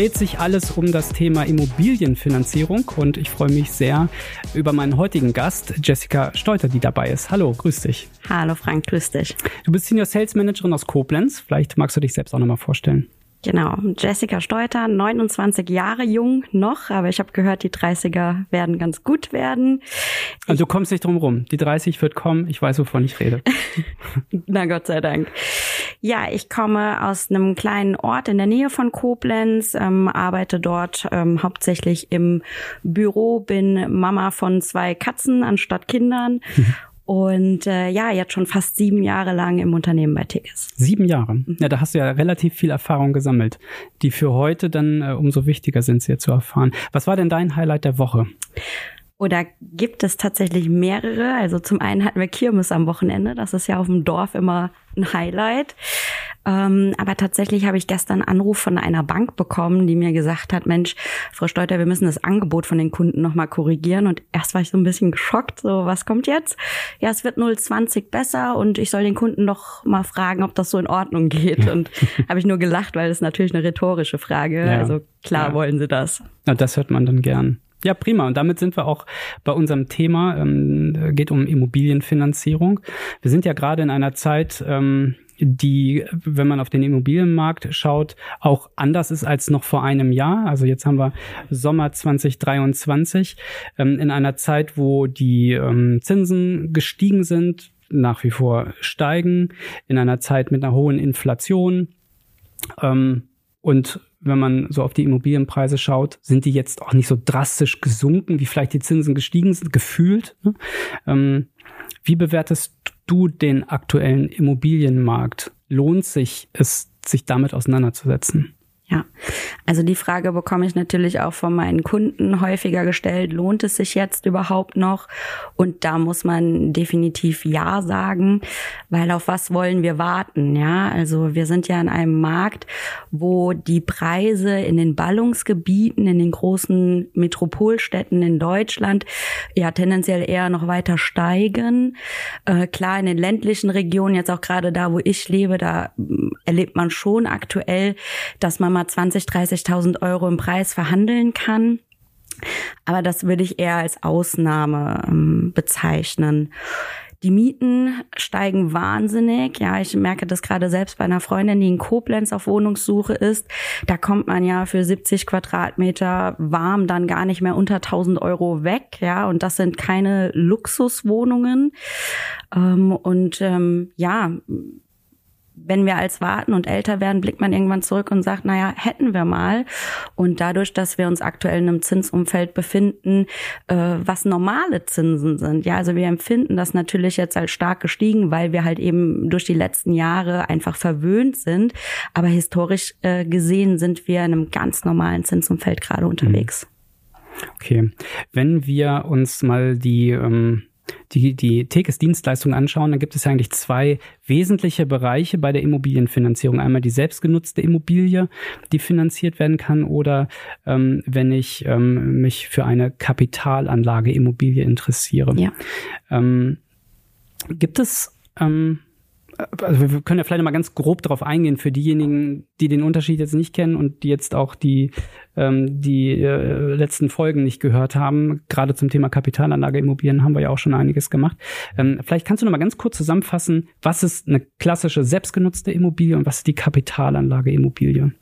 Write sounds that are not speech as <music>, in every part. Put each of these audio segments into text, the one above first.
Dreht sich alles um das Thema Immobilienfinanzierung und ich freue mich sehr über meinen heutigen Gast, Jessica Steuter, die dabei ist. Hallo, grüß dich. Hallo Frank, grüß dich. Du bist Senior Sales Managerin aus Koblenz. Vielleicht magst du dich selbst auch nochmal vorstellen. Genau, Jessica Steuter, 29 Jahre jung noch, aber ich habe gehört, die 30er werden ganz gut werden. Also du kommst nicht drum rum. Die 30 wird kommen, ich weiß, wovon ich rede. <laughs> Na Gott sei Dank. Ja, ich komme aus einem kleinen Ort in der Nähe von Koblenz, ähm, arbeite dort ähm, hauptsächlich im Büro, bin Mama von zwei Katzen anstatt Kindern <laughs> Und äh, ja, jetzt schon fast sieben Jahre lang im Unternehmen bei Tickets. Sieben Jahre. Mhm. Ja, da hast du ja relativ viel Erfahrung gesammelt, die für heute dann äh, umso wichtiger sind, sie zu erfahren. Was war denn dein Highlight der Woche? Oder gibt es tatsächlich mehrere? Also zum einen hatten wir Kirmes am Wochenende. Das ist ja auf dem Dorf immer ein Highlight. Ähm, aber tatsächlich habe ich gestern einen Anruf von einer Bank bekommen, die mir gesagt hat, Mensch, Frau Steuter, wir müssen das Angebot von den Kunden nochmal korrigieren. Und erst war ich so ein bisschen geschockt, so was kommt jetzt? Ja, es wird 0,20 besser und ich soll den Kunden doch mal fragen, ob das so in Ordnung geht. Und <laughs> habe ich nur gelacht, weil das natürlich eine rhetorische Frage. Ja. Also klar ja. wollen sie das. Na, das hört man dann gern. Ja, prima. Und damit sind wir auch bei unserem Thema. Ähm, geht um Immobilienfinanzierung. Wir sind ja gerade in einer Zeit, ähm, die, wenn man auf den Immobilienmarkt schaut, auch anders ist als noch vor einem Jahr. Also jetzt haben wir Sommer 2023 ähm, in einer Zeit, wo die ähm, Zinsen gestiegen sind, nach wie vor steigen, in einer Zeit mit einer hohen Inflation. Ähm, und wenn man so auf die Immobilienpreise schaut, sind die jetzt auch nicht so drastisch gesunken, wie vielleicht die Zinsen gestiegen sind, gefühlt. Ne? Ähm, wie bewertest du den aktuellen Immobilienmarkt? Lohnt sich es, sich damit auseinanderzusetzen? Ja, also die Frage bekomme ich natürlich auch von meinen Kunden häufiger gestellt. Lohnt es sich jetzt überhaupt noch? Und da muss man definitiv Ja sagen, weil auf was wollen wir warten? Ja, also wir sind ja in einem Markt, wo die Preise in den Ballungsgebieten, in den großen Metropolstädten in Deutschland ja tendenziell eher noch weiter steigen. Äh, klar, in den ländlichen Regionen, jetzt auch gerade da, wo ich lebe, da mm, erlebt man schon aktuell, dass man mal mal 20, 30.000 Euro im Preis verhandeln kann. Aber das würde ich eher als Ausnahme ähm, bezeichnen. Die Mieten steigen wahnsinnig. Ja, ich merke das gerade selbst bei einer Freundin, die in Koblenz auf Wohnungssuche ist. Da kommt man ja für 70 Quadratmeter warm dann gar nicht mehr unter 1000 Euro weg. Ja, und das sind keine Luxuswohnungen. Ähm, und ähm, ja, wenn wir als warten und älter werden, blickt man irgendwann zurück und sagt, naja, hätten wir mal. Und dadurch, dass wir uns aktuell in einem Zinsumfeld befinden, äh, was normale Zinsen sind. Ja, also wir empfinden das natürlich jetzt als stark gestiegen, weil wir halt eben durch die letzten Jahre einfach verwöhnt sind. Aber historisch äh, gesehen sind wir in einem ganz normalen Zinsumfeld gerade unterwegs. Okay. Wenn wir uns mal die ähm die, die Tekes-Dienstleistung anschauen, dann gibt es ja eigentlich zwei wesentliche Bereiche bei der Immobilienfinanzierung. Einmal die selbstgenutzte Immobilie, die finanziert werden kann, oder ähm, wenn ich ähm, mich für eine Kapitalanlage Immobilie interessiere. Ja. Ähm, gibt es ähm, also wir können ja vielleicht mal ganz grob darauf eingehen für diejenigen, die den Unterschied jetzt nicht kennen und die jetzt auch die, ähm, die äh, letzten Folgen nicht gehört haben. Gerade zum Thema Kapitalanlage Immobilien haben wir ja auch schon einiges gemacht. Ähm, vielleicht kannst du noch mal ganz kurz zusammenfassen, was ist eine klassische selbstgenutzte Immobilie und was ist die Kapitalanlage Immobilie?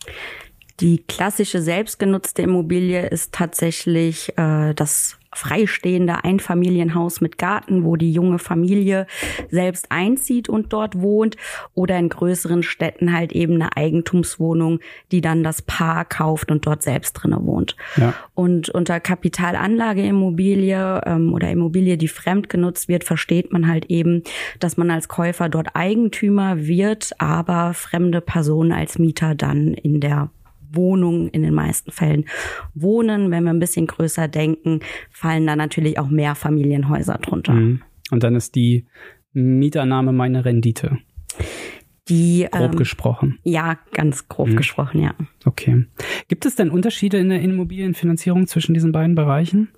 Die klassische selbstgenutzte Immobilie ist tatsächlich äh, das freistehende Einfamilienhaus mit Garten, wo die junge Familie selbst einzieht und dort wohnt oder in größeren Städten halt eben eine Eigentumswohnung, die dann das Paar kauft und dort selbst drinne wohnt. Ja. Und unter Kapitalanlageimmobilie ähm, oder Immobilie, die fremd genutzt wird, versteht man halt eben, dass man als Käufer dort Eigentümer wird, aber fremde Personen als Mieter dann in der Wohnungen in den meisten Fällen wohnen. Wenn wir ein bisschen größer denken, fallen da natürlich auch mehr Familienhäuser drunter. Mhm. Und dann ist die Mieternahme meine Rendite. Die, grob ähm, gesprochen. Ja, ganz grob mhm. gesprochen, ja. Okay. Gibt es denn Unterschiede in der Immobilienfinanzierung zwischen diesen beiden Bereichen?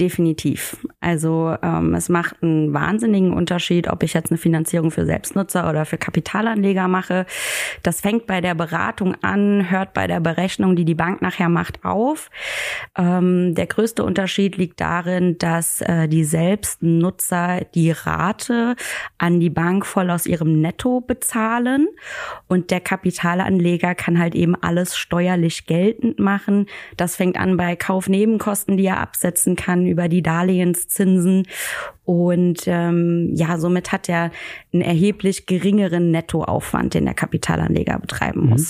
Definitiv. Also ähm, es macht einen wahnsinnigen Unterschied, ob ich jetzt eine Finanzierung für Selbstnutzer oder für Kapitalanleger mache. Das fängt bei der Beratung an, hört bei der Berechnung, die die Bank nachher macht, auf. Ähm, der größte Unterschied liegt darin, dass äh, die Selbstnutzer die Rate an die Bank voll aus ihrem Netto bezahlen und der Kapitalanleger kann halt eben alles steuerlich geltend machen. Das fängt an bei Kaufnebenkosten, die er absetzen kann über die Darlehenszinsen. Und ähm, ja, somit hat er einen erheblich geringeren Nettoaufwand, den der Kapitalanleger betreiben mhm.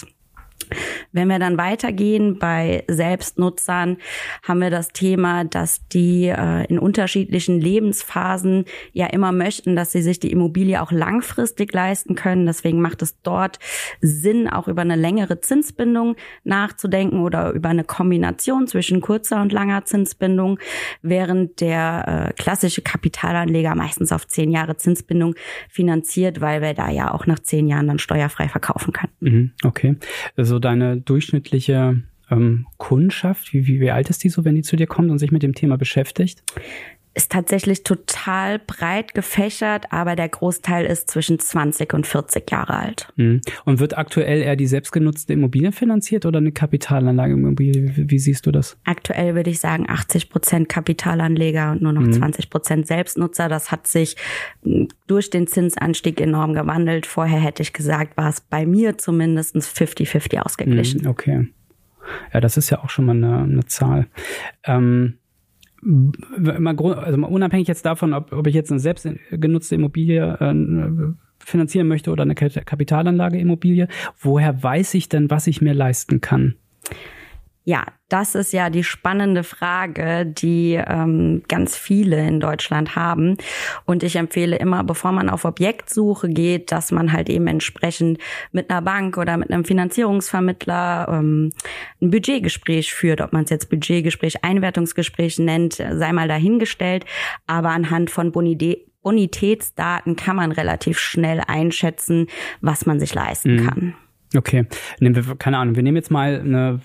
Wenn wir dann weitergehen bei Selbstnutzern, haben wir das Thema, dass die äh, in unterschiedlichen Lebensphasen ja immer möchten, dass sie sich die Immobilie auch langfristig leisten können. Deswegen macht es dort Sinn, auch über eine längere Zinsbindung nachzudenken oder über eine Kombination zwischen kurzer und langer Zinsbindung, während der äh, klassische Kapitalanleger meistens auf zehn Jahre Zinsbindung finanziert, weil wir da ja auch nach zehn Jahren dann steuerfrei verkaufen können. Mhm, okay. Also so deine durchschnittliche ähm, Kundschaft? Wie, wie, wie alt ist die so, wenn die zu dir kommt und sich mit dem Thema beschäftigt? Ist tatsächlich total breit gefächert, aber der Großteil ist zwischen 20 und 40 Jahre alt. Mhm. Und wird aktuell eher die selbstgenutzte Immobilie finanziert oder eine Kapitalanlage Immobilie? Wie, wie, siehst du das? Aktuell würde ich sagen 80 Prozent Kapitalanleger und nur noch mhm. 20 Prozent Selbstnutzer. Das hat sich hm, durch den Zinsanstieg enorm gewandelt. Vorher hätte ich gesagt, war es bei mir zumindest 50-50 ausgeglichen. Mhm, okay. Ja, das ist ja auch schon mal eine, eine Zahl. Ähm, also mal unabhängig jetzt davon, ob, ob ich jetzt eine selbstgenutzte Immobilie äh, finanzieren möchte oder eine Kapitalanlage Immobilie, woher weiß ich denn, was ich mir leisten kann? Ja, das ist ja die spannende Frage, die ähm, ganz viele in Deutschland haben. Und ich empfehle immer, bevor man auf Objektsuche geht, dass man halt eben entsprechend mit einer Bank oder mit einem Finanzierungsvermittler ähm, ein Budgetgespräch führt. Ob man es jetzt Budgetgespräch, Einwertungsgespräch nennt, sei mal dahingestellt. Aber anhand von Bonität Bonitätsdaten kann man relativ schnell einschätzen, was man sich leisten mhm. kann. Okay, nehmen wir, keine Ahnung, wir nehmen jetzt mal eine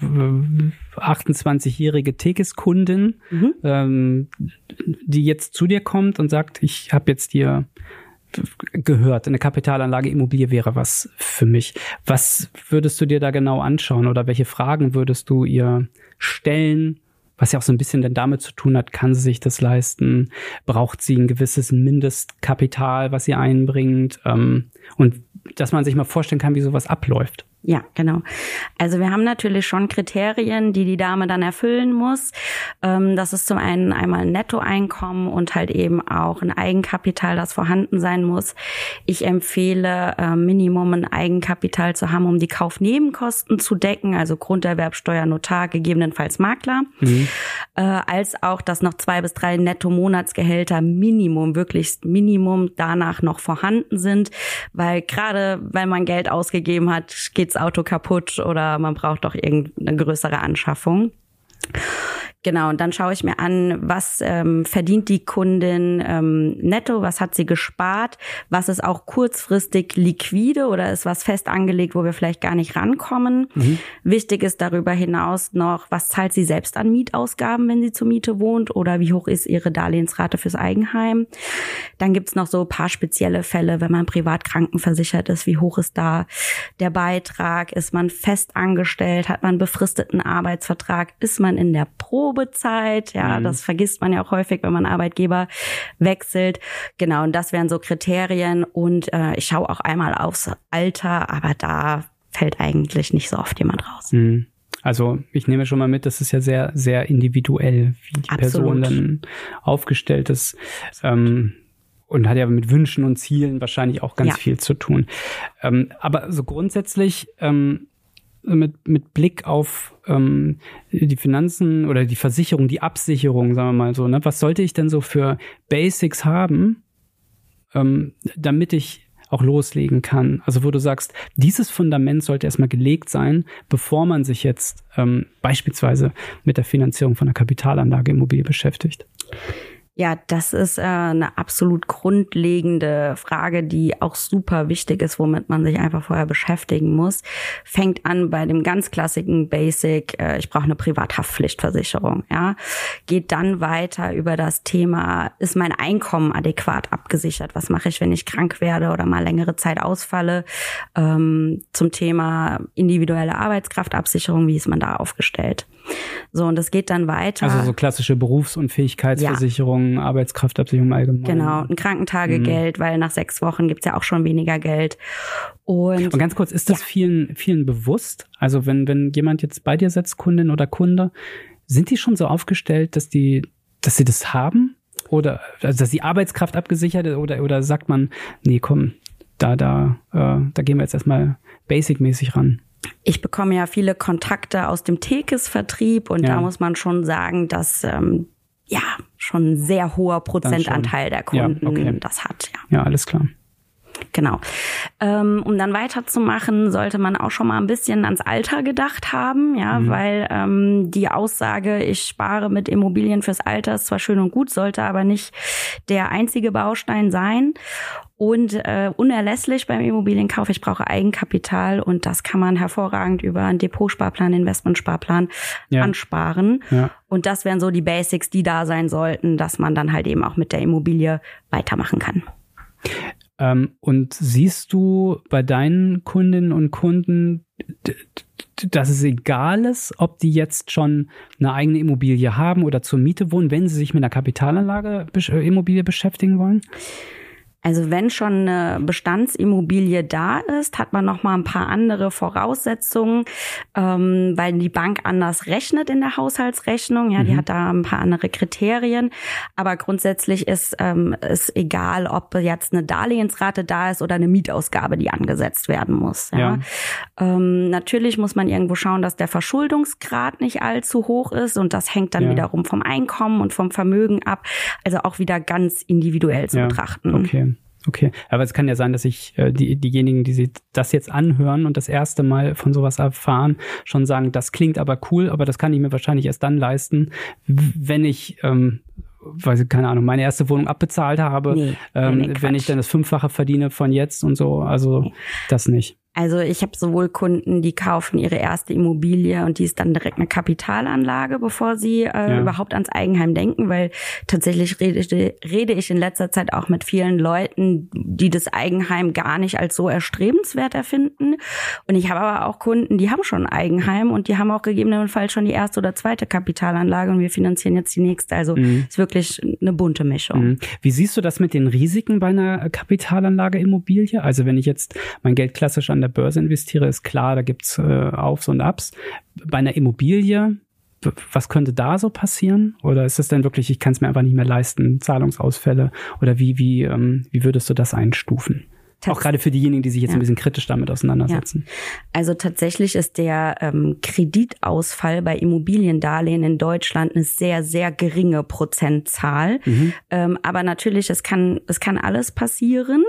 28-jährige Tekis-Kundin, mhm. ähm, die jetzt zu dir kommt und sagt, ich habe jetzt dir gehört, eine Kapitalanlage Immobilie wäre was für mich. Was würdest du dir da genau anschauen oder welche Fragen würdest du ihr stellen? Was ja auch so ein bisschen denn damit zu tun hat, kann sie sich das leisten? Braucht sie ein gewisses Mindestkapital, was sie einbringt? Ähm, und dass man sich mal vorstellen kann, wie sowas abläuft. Ja, genau. Also wir haben natürlich schon Kriterien, die die Dame dann erfüllen muss. Ähm, das ist zum einen einmal ein Nettoeinkommen und halt eben auch ein Eigenkapital, das vorhanden sein muss. Ich empfehle äh, Minimum ein Eigenkapital zu haben, um die Kaufnebenkosten zu decken, also Grunderwerbsteuer, Notar, gegebenenfalls Makler, mhm. Äh, als auch, dass noch zwei bis drei Netto-Monatsgehälter Minimum, wirklich Minimum danach noch vorhanden sind, weil gerade wenn man Geld ausgegeben hat, geht Auto kaputt oder man braucht doch irgendeine größere Anschaffung. Genau, und dann schaue ich mir an, was ähm, verdient die Kundin ähm, netto, was hat sie gespart, was ist auch kurzfristig liquide oder ist was fest angelegt, wo wir vielleicht gar nicht rankommen. Mhm. Wichtig ist darüber hinaus noch, was zahlt sie selbst an Mietausgaben, wenn sie zur Miete wohnt oder wie hoch ist ihre Darlehensrate fürs Eigenheim. Dann gibt's noch so paar spezielle Fälle, wenn man privat krankenversichert ist, wie hoch ist da der Beitrag, ist man fest angestellt, hat man befristeten Arbeitsvertrag, ist man in der Pro Probezeit. Ja, mhm. das vergisst man ja auch häufig, wenn man Arbeitgeber wechselt. Genau, und das wären so Kriterien. Und äh, ich schaue auch einmal aufs Alter, aber da fällt eigentlich nicht so oft jemand raus. Mhm. Also ich nehme schon mal mit, das ist ja sehr, sehr individuell, wie die Absolut. Person dann aufgestellt ist. Ähm, und hat ja mit Wünschen und Zielen wahrscheinlich auch ganz ja. viel zu tun. Ähm, aber so grundsätzlich ähm, mit, mit Blick auf ähm, die Finanzen oder die Versicherung, die Absicherung, sagen wir mal so, ne? was sollte ich denn so für Basics haben, ähm, damit ich auch loslegen kann? Also wo du sagst, dieses Fundament sollte erstmal gelegt sein, bevor man sich jetzt ähm, beispielsweise mit der Finanzierung von einer Kapitalanlage Immobilie beschäftigt. Ja, das ist äh, eine absolut grundlegende Frage, die auch super wichtig ist, womit man sich einfach vorher beschäftigen muss. Fängt an bei dem ganz klassischen Basic, äh, ich brauche eine Privathaftpflichtversicherung. Ja, geht dann weiter über das Thema, ist mein Einkommen adäquat abgesichert? Was mache ich, wenn ich krank werde oder mal längere Zeit ausfalle? Ähm, zum Thema individuelle Arbeitskraftabsicherung, wie ist man da aufgestellt? So, und das geht dann weiter. Also so klassische Berufsunfähigkeitsversicherung, ja. Arbeitskraftabsicherung allgemein. Genau, ein Krankentagegeld, mhm. weil nach sechs Wochen gibt's ja auch schon weniger Geld. Und, und ganz kurz, ist das ja. vielen, vielen bewusst? Also wenn, wenn jemand jetzt bei dir sitzt, Kundin oder Kunde, sind die schon so aufgestellt, dass die, dass sie das haben? Oder also dass die Arbeitskraft abgesichert ist oder, oder sagt man, nee, komm, da, da, äh, da gehen wir jetzt erstmal basic-mäßig ran? Ich bekomme ja viele Kontakte aus dem Tekes-Vertrieb und ja. da muss man schon sagen, dass ähm, ja schon ein sehr hoher Prozentanteil der Kunden ja, okay. das hat. Ja. ja, alles klar. Genau. Ähm, um dann weiterzumachen, sollte man auch schon mal ein bisschen ans Alter gedacht haben, ja, mhm. weil ähm, die Aussage, ich spare mit Immobilien fürs Alter, ist zwar schön und gut, sollte aber nicht der einzige Baustein sein. Und äh, unerlässlich beim Immobilienkauf, ich brauche Eigenkapital und das kann man hervorragend über einen Depotsparplan, Investmentsparplan ja. ansparen. Ja. Und das wären so die Basics, die da sein sollten, dass man dann halt eben auch mit der Immobilie weitermachen kann. Ähm, und siehst du bei deinen Kundinnen und Kunden, dass es egal ist, ob die jetzt schon eine eigene Immobilie haben oder zur Miete wohnen, wenn sie sich mit einer Kapitalanlage äh, Immobilie beschäftigen wollen? Also wenn schon eine Bestandsimmobilie da ist, hat man noch mal ein paar andere Voraussetzungen, ähm, weil die Bank anders rechnet in der Haushaltsrechnung. Ja, mhm. die hat da ein paar andere Kriterien. Aber grundsätzlich ist ähm, es egal, ob jetzt eine Darlehensrate da ist oder eine Mietausgabe, die angesetzt werden muss. Ja. ja. Ähm, natürlich muss man irgendwo schauen, dass der Verschuldungsgrad nicht allzu hoch ist und das hängt dann ja. wiederum vom Einkommen und vom Vermögen ab. Also auch wieder ganz individuell zu ja. betrachten. Okay. Okay, aber es kann ja sein, dass ich äh, die, diejenigen, die sich das jetzt anhören und das erste Mal von sowas erfahren, schon sagen, das klingt aber cool, aber das kann ich mir wahrscheinlich erst dann leisten, wenn ich ähm, weiß ich, keine Ahnung, meine erste Wohnung abbezahlt habe, nee, ähm, nee, wenn ich dann das Fünffache verdiene von jetzt und so, also das nicht. Also ich habe sowohl Kunden, die kaufen ihre erste Immobilie und die ist dann direkt eine Kapitalanlage, bevor sie äh, ja. überhaupt ans Eigenheim denken, weil tatsächlich rede, rede ich in letzter Zeit auch mit vielen Leuten, die das Eigenheim gar nicht als so erstrebenswert erfinden. Und ich habe aber auch Kunden, die haben schon ein Eigenheim und die haben auch gegebenenfalls schon die erste oder zweite Kapitalanlage und wir finanzieren jetzt die nächste. Also mhm. ist wirklich eine bunte Mischung. Mhm. Wie siehst du das mit den Risiken bei einer Kapitalanlage Immobilie? Also wenn ich jetzt mein Geld klassisch an der Börse investiere, ist klar, da gibt's äh, Aufs und Abs. Bei einer Immobilie, was könnte da so passieren? Oder ist es denn wirklich, ich kann es mir einfach nicht mehr leisten, Zahlungsausfälle? Oder wie, wie, ähm, wie würdest du das einstufen? Auch gerade für diejenigen, die sich jetzt ja. ein bisschen kritisch damit auseinandersetzen. Ja. Also tatsächlich ist der ähm, Kreditausfall bei Immobiliendarlehen in Deutschland eine sehr, sehr geringe Prozentzahl. Mhm. Ähm, aber natürlich, es kann, es kann alles passieren.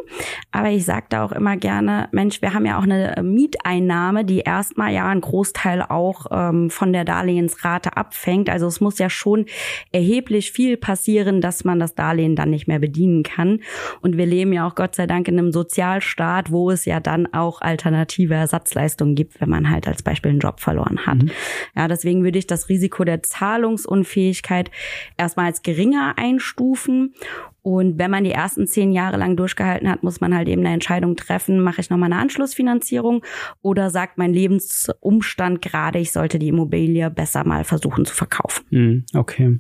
Aber ich sage da auch immer gerne, Mensch, wir haben ja auch eine Mieteinnahme, die erstmal ja einen Großteil auch ähm, von der Darlehensrate abfängt. Also es muss ja schon erheblich viel passieren, dass man das Darlehen dann nicht mehr bedienen kann. Und wir leben ja auch Gott sei Dank in einem sozialen Sozialstaat, wo es ja dann auch alternative Ersatzleistungen gibt, wenn man halt als Beispiel einen Job verloren hat. Mhm. Ja, deswegen würde ich das Risiko der Zahlungsunfähigkeit erstmal als geringer einstufen. Und wenn man die ersten zehn Jahre lang durchgehalten hat, muss man halt eben eine Entscheidung treffen, mache ich nochmal eine Anschlussfinanzierung oder sagt mein Lebensumstand gerade, ich sollte die Immobilie besser mal versuchen zu verkaufen. Mhm, okay.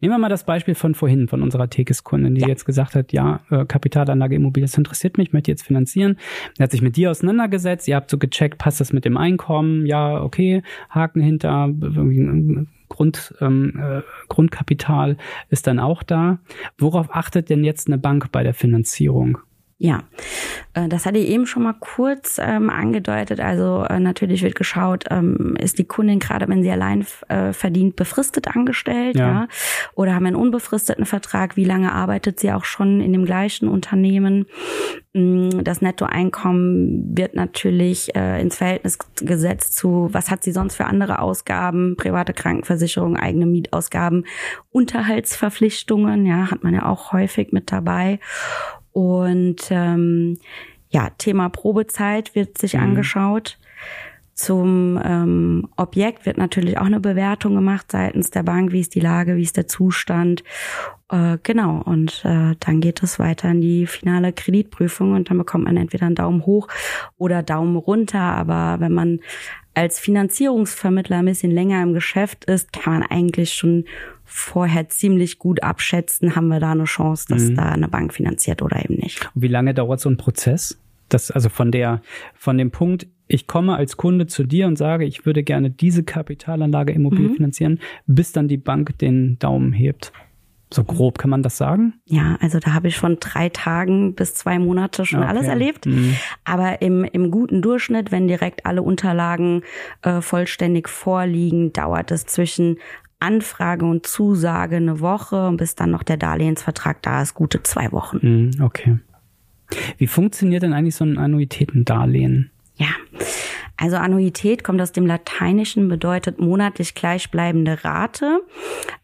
Nehmen wir mal das Beispiel von vorhin, von unserer Tekes-Kundin, die ja. jetzt gesagt hat, ja, äh, Kapitalanlage Immobilie, das interessiert mich, möchte jetzt finanzieren. Er hat sich mit dir auseinandergesetzt, ihr habt so gecheckt, passt das mit dem Einkommen? Ja, okay, Haken hinter, Grund, ähm, äh, Grundkapital ist dann auch da. Worauf achtet denn jetzt eine Bank bei der Finanzierung? Ja, äh, das hatte ich eben schon mal kurz ähm, angedeutet. Also äh, natürlich wird geschaut, ähm, ist die Kundin gerade, wenn sie allein äh, verdient, befristet angestellt, ja. ja, oder haben einen unbefristeten Vertrag? Wie lange arbeitet sie auch schon in dem gleichen Unternehmen? Mm, das Nettoeinkommen wird natürlich äh, ins Verhältnis gesetzt zu, was hat sie sonst für andere Ausgaben, private Krankenversicherung, eigene Mietausgaben, Unterhaltsverpflichtungen, ja, hat man ja auch häufig mit dabei. Und ähm, ja, Thema Probezeit wird sich mhm. angeschaut. Zum ähm, Objekt wird natürlich auch eine Bewertung gemacht seitens der Bank. Wie ist die Lage, wie ist der Zustand? Äh, genau, und äh, dann geht es weiter in die finale Kreditprüfung und dann bekommt man entweder einen Daumen hoch oder Daumen runter. Aber wenn man als Finanzierungsvermittler ein bisschen länger im Geschäft ist, kann man eigentlich schon vorher ziemlich gut abschätzen, haben wir da eine Chance, dass mhm. da eine Bank finanziert oder eben nicht. Und wie lange dauert so ein Prozess? Das, also von der, von dem Punkt, ich komme als Kunde zu dir und sage, ich würde gerne diese Kapitalanlage Immobilie mhm. finanzieren, bis dann die Bank den Daumen hebt. So grob kann man das sagen? Ja, also da habe ich von drei Tagen bis zwei Monate schon okay. alles erlebt. Mhm. Aber im, im guten Durchschnitt, wenn direkt alle Unterlagen äh, vollständig vorliegen, dauert es zwischen Anfrage und Zusage eine Woche und bis dann noch der Darlehensvertrag da ist, gute zwei Wochen. Mhm, okay. Wie funktioniert denn eigentlich so ein Annuitätendarlehen? Ja, also Annuität kommt aus dem Lateinischen, bedeutet monatlich gleichbleibende Rate.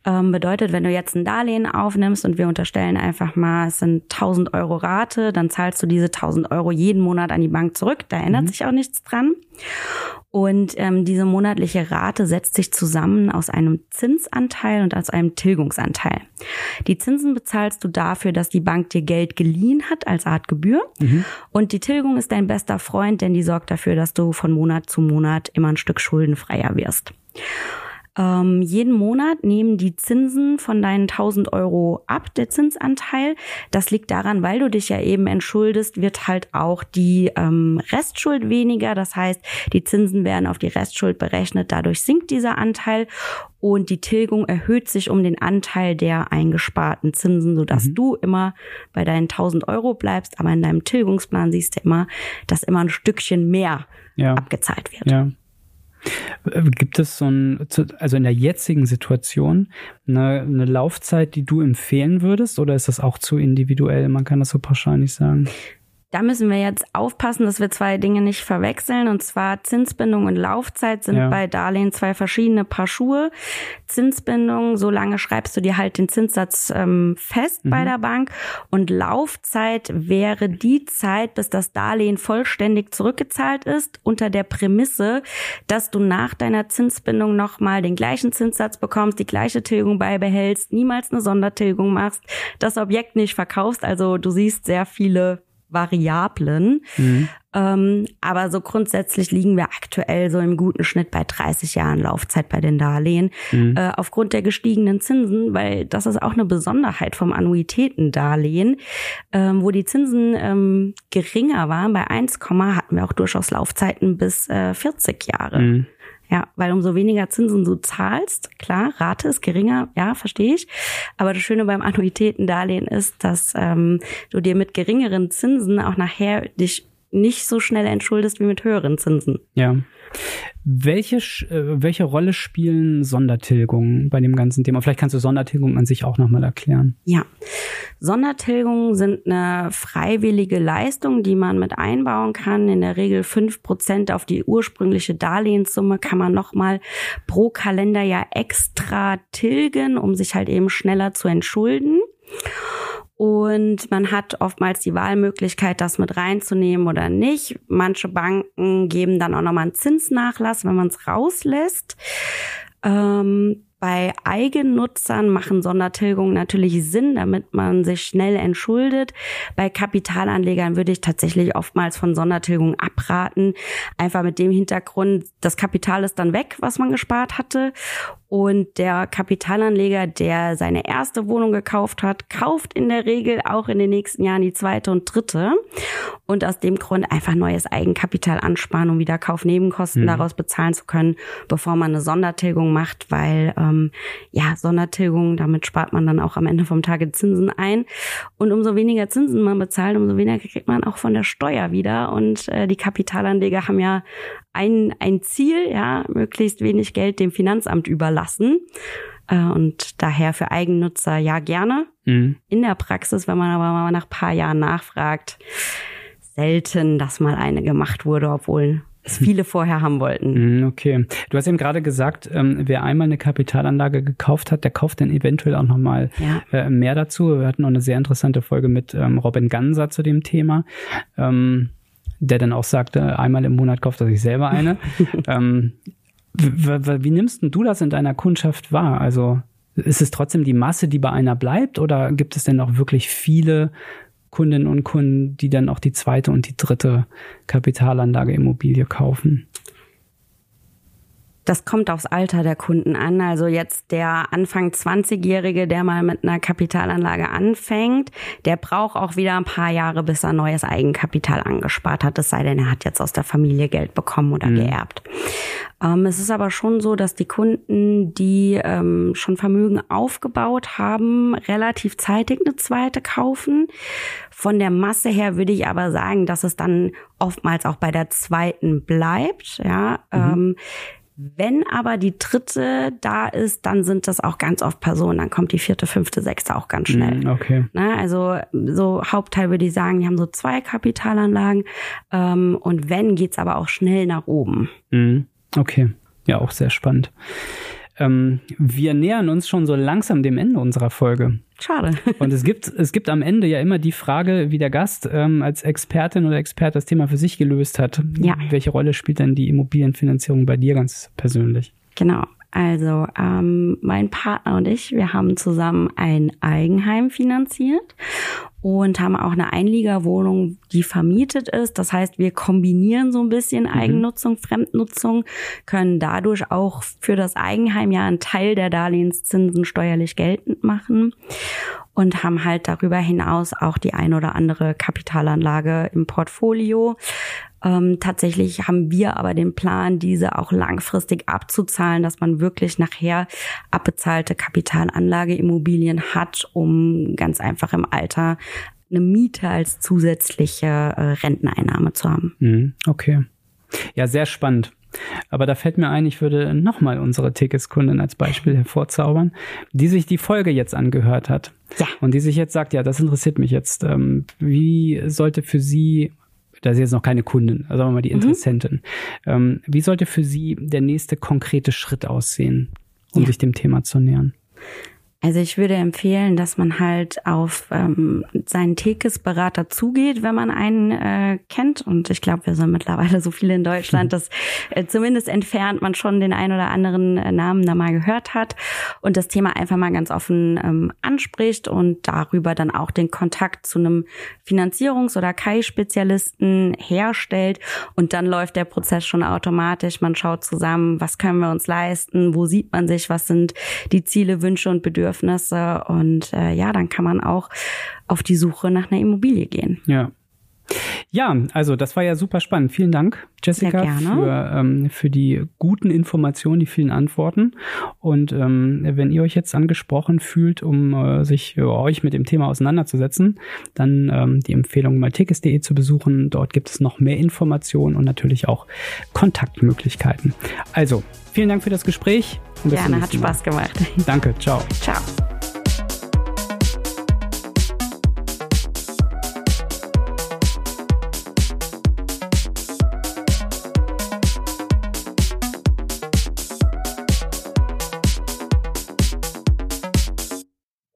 Ähm, bedeutet, wenn du jetzt ein Darlehen aufnimmst und wir unterstellen einfach mal, es sind 1000 Euro Rate, dann zahlst du diese 1000 Euro jeden Monat an die Bank zurück. Da ändert mhm. sich auch nichts dran. Und ähm, diese monatliche Rate setzt sich zusammen aus einem Zinsanteil und aus einem Tilgungsanteil. Die Zinsen bezahlst du dafür, dass die Bank dir Geld geliehen hat als Art Gebühr. Mhm. Und die Tilgung ist dein bester Freund, denn die sorgt dafür, dass du von Monat zu Monat immer ein Stück schuldenfreier wirst. Ähm, jeden Monat nehmen die Zinsen von deinen 1000 Euro ab, der Zinsanteil. Das liegt daran, weil du dich ja eben entschuldest, wird halt auch die ähm, Restschuld weniger. Das heißt, die Zinsen werden auf die Restschuld berechnet. Dadurch sinkt dieser Anteil und die Tilgung erhöht sich um den Anteil der eingesparten Zinsen, sodass mhm. du immer bei deinen 1000 Euro bleibst. Aber in deinem Tilgungsplan siehst du immer, dass immer ein Stückchen mehr ja. abgezahlt wird. Ja. Gibt es so ein, also in der jetzigen Situation, eine, eine Laufzeit, die du empfehlen würdest, oder ist das auch zu individuell? Man kann das so pauschal nicht sagen. Da müssen wir jetzt aufpassen, dass wir zwei Dinge nicht verwechseln. Und zwar Zinsbindung und Laufzeit sind ja. bei Darlehen zwei verschiedene Paar Schuhe. Zinsbindung, so lange schreibst du dir halt den Zinssatz ähm, fest mhm. bei der Bank. Und Laufzeit wäre die Zeit, bis das Darlehen vollständig zurückgezahlt ist, unter der Prämisse, dass du nach deiner Zinsbindung nochmal den gleichen Zinssatz bekommst, die gleiche Tilgung beibehältst, niemals eine Sondertilgung machst, das Objekt nicht verkaufst. Also du siehst sehr viele Variablen. Mhm. Ähm, aber so grundsätzlich liegen wir aktuell so im guten Schnitt bei 30 Jahren Laufzeit bei den Darlehen. Mhm. Äh, aufgrund der gestiegenen Zinsen, weil das ist auch eine Besonderheit vom Annuitätendarlehen, ähm, wo die Zinsen ähm, geringer waren. Bei 1, hatten wir auch durchaus Laufzeiten bis äh, 40 Jahre. Mhm. Ja, weil umso weniger Zinsen du zahlst, klar, Rate ist geringer, ja, verstehe ich. Aber das Schöne beim Annuitätendarlehen ist, dass ähm, du dir mit geringeren Zinsen auch nachher dich nicht so schnell entschuldest wie mit höheren Zinsen. Ja. Welche, äh, welche Rolle spielen Sondertilgungen bei dem ganzen Thema? Vielleicht kannst du Sondertilgungen an sich auch nochmal erklären. Ja, Sondertilgungen sind eine freiwillige Leistung, die man mit einbauen kann. In der Regel fünf Prozent auf die ursprüngliche Darlehenssumme kann man nochmal pro Kalenderjahr extra tilgen, um sich halt eben schneller zu entschulden. Und man hat oftmals die Wahlmöglichkeit, das mit reinzunehmen oder nicht. Manche Banken geben dann auch nochmal einen Zinsnachlass, wenn man es rauslässt. Ähm, bei Eigennutzern machen Sondertilgungen natürlich Sinn, damit man sich schnell entschuldet. Bei Kapitalanlegern würde ich tatsächlich oftmals von Sondertilgungen abraten. Einfach mit dem Hintergrund, das Kapital ist dann weg, was man gespart hatte. Und der Kapitalanleger, der seine erste Wohnung gekauft hat, kauft in der Regel auch in den nächsten Jahren die zweite und dritte. Und aus dem Grund einfach neues Eigenkapital ansparen, um wieder Kaufnebenkosten mhm. daraus bezahlen zu können, bevor man eine Sondertilgung macht, weil ähm, ja, Sondertilgung, damit spart man dann auch am Ende vom Tage Zinsen ein. Und umso weniger Zinsen man bezahlt, umso weniger kriegt man auch von der Steuer wieder. Und äh, die Kapitalanleger haben ja ein, ein Ziel, ja, möglichst wenig Geld dem Finanzamt überlassen. Äh, und daher für Eigennutzer ja gerne. Mhm. In der Praxis, wenn man aber mal nach paar Jahren nachfragt, selten, dass mal eine gemacht wurde, obwohl es viele vorher haben wollten. Mhm, okay. Du hast eben gerade gesagt, ähm, wer einmal eine Kapitalanlage gekauft hat, der kauft dann eventuell auch nochmal ja. äh, mehr dazu. Wir hatten noch eine sehr interessante Folge mit ähm, Robin Ganser zu dem Thema. Ähm, der dann auch sagte, einmal im Monat kauft er sich selber eine. <laughs> ähm, wie nimmst du das in deiner Kundschaft wahr? Also ist es trotzdem die Masse, die bei einer bleibt, oder gibt es denn auch wirklich viele Kundinnen und Kunden, die dann auch die zweite und die dritte Kapitalanlage Immobilie kaufen? Das kommt aufs Alter der Kunden an. Also jetzt der Anfang 20-Jährige, der mal mit einer Kapitalanlage anfängt, der braucht auch wieder ein paar Jahre, bis er neues Eigenkapital angespart hat. Es sei denn, er hat jetzt aus der Familie Geld bekommen oder mhm. geerbt. Ähm, es ist aber schon so, dass die Kunden, die ähm, schon Vermögen aufgebaut haben, relativ zeitig eine zweite kaufen. Von der Masse her würde ich aber sagen, dass es dann oftmals auch bei der zweiten bleibt. Ja. Mhm. Ähm, wenn aber die dritte da ist, dann sind das auch ganz oft Personen. Dann kommt die vierte, fünfte, sechste auch ganz schnell. Mm, okay. Na, also so Hauptteil würde ich sagen, die haben so zwei Kapitalanlagen. Ähm, und wenn, geht's aber auch schnell nach oben. Mm, okay. Ja, auch sehr spannend. Ähm, wir nähern uns schon so langsam dem Ende unserer Folge. Schade. <laughs> Und es gibt, es gibt am Ende ja immer die Frage, wie der Gast ähm, als Expertin oder Experte das Thema für sich gelöst hat. Ja. Welche Rolle spielt denn die Immobilienfinanzierung bei dir ganz persönlich? Genau. Also ähm, mein Partner und ich, wir haben zusammen ein Eigenheim finanziert und haben auch eine Einliegerwohnung, die vermietet ist. Das heißt, wir kombinieren so ein bisschen mhm. Eigennutzung, Fremdnutzung, können dadurch auch für das Eigenheim ja einen Teil der Darlehenszinsen steuerlich geltend machen und haben halt darüber hinaus auch die ein oder andere Kapitalanlage im Portfolio. Ähm, tatsächlich haben wir aber den Plan, diese auch langfristig abzuzahlen, dass man wirklich nachher abbezahlte Kapitalanlageimmobilien hat, um ganz einfach im Alter eine Miete als zusätzliche äh, Renteneinnahme zu haben. Mhm, okay. Ja, sehr spannend. Aber da fällt mir ein, ich würde nochmal unsere Tickets-Kundin als Beispiel hervorzaubern, die sich die Folge jetzt angehört hat. Ja. Und die sich jetzt sagt, ja, das interessiert mich jetzt. Ähm, wie sollte für sie, da ist jetzt noch keine Kundin, also sagen wir mal die mhm. Interessentin, mhm. wie sollte für sie der nächste konkrete Schritt aussehen, um ja. sich dem Thema zu nähern? Also ich würde empfehlen, dass man halt auf ähm, seinen Tekes-Berater zugeht, wenn man einen äh, kennt. Und ich glaube, wir sind mittlerweile so viele in Deutschland, dass äh, zumindest entfernt man schon den ein oder anderen äh, Namen da mal gehört hat und das Thema einfach mal ganz offen ähm, anspricht und darüber dann auch den Kontakt zu einem Finanzierungs- oder KI-Spezialisten herstellt. Und dann läuft der Prozess schon automatisch. Man schaut zusammen, was können wir uns leisten, wo sieht man sich, was sind die Ziele, Wünsche und Bedürfnisse Bedürfnisse und äh, ja, dann kann man auch auf die Suche nach einer Immobilie gehen. Ja. Ja, also das war ja super spannend. Vielen Dank, Jessica, für, ähm, für die guten Informationen, die vielen Antworten. Und ähm, wenn ihr euch jetzt angesprochen fühlt, um äh, sich äh, euch mit dem Thema auseinanderzusetzen, dann ähm, die Empfehlung mal tickets.de zu besuchen. Dort gibt es noch mehr Informationen und natürlich auch Kontaktmöglichkeiten. Also, vielen Dank für das Gespräch. Gerne, hat Spaß gemacht. Danke, ciao. Ciao.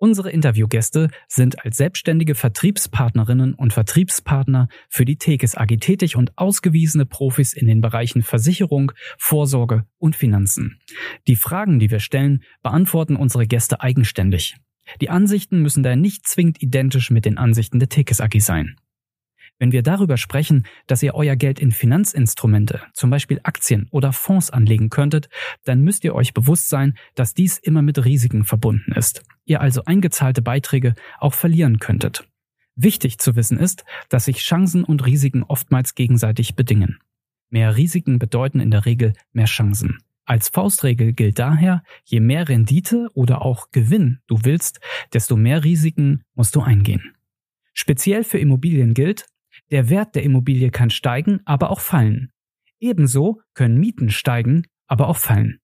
Unsere Interviewgäste sind als selbstständige Vertriebspartnerinnen und Vertriebspartner für die Tekes AG tätig und ausgewiesene Profis in den Bereichen Versicherung, Vorsorge und Finanzen. Die Fragen, die wir stellen, beantworten unsere Gäste eigenständig. Die Ansichten müssen daher nicht zwingend identisch mit den Ansichten der Tekes AG sein. Wenn wir darüber sprechen, dass ihr euer Geld in Finanzinstrumente, zum Beispiel Aktien oder Fonds anlegen könntet, dann müsst ihr euch bewusst sein, dass dies immer mit Risiken verbunden ist. Ihr also eingezahlte Beiträge auch verlieren könntet. Wichtig zu wissen ist, dass sich Chancen und Risiken oftmals gegenseitig bedingen. Mehr Risiken bedeuten in der Regel mehr Chancen. Als Faustregel gilt daher, je mehr Rendite oder auch Gewinn du willst, desto mehr Risiken musst du eingehen. Speziell für Immobilien gilt, der Wert der Immobilie kann steigen, aber auch fallen. Ebenso können Mieten steigen, aber auch fallen.